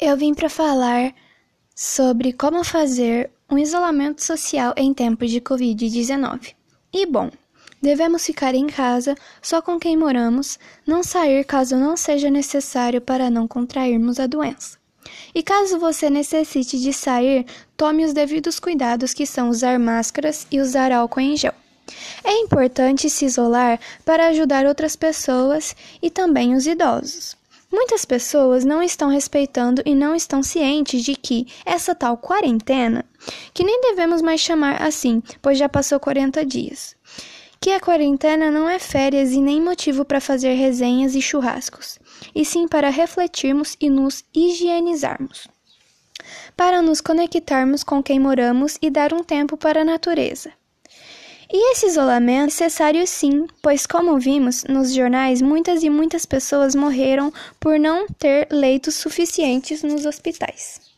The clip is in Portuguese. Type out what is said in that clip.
Eu vim para falar sobre como fazer um isolamento social em tempos de Covid-19. E bom, devemos ficar em casa só com quem moramos, não sair caso não seja necessário para não contrairmos a doença. E caso você necessite de sair, tome os devidos cuidados que são usar máscaras e usar álcool em gel. É importante se isolar para ajudar outras pessoas e também os idosos. Muitas pessoas não estão respeitando e não estão cientes de que essa tal quarentena, que nem devemos mais chamar assim, pois já passou 40 dias, que a quarentena não é férias e nem motivo para fazer resenhas e churrascos, e sim para refletirmos e nos higienizarmos. Para nos conectarmos com quem moramos e dar um tempo para a natureza. E esse isolamento é necessário sim, pois, como vimos nos jornais, muitas e muitas pessoas morreram por não ter leitos suficientes nos hospitais.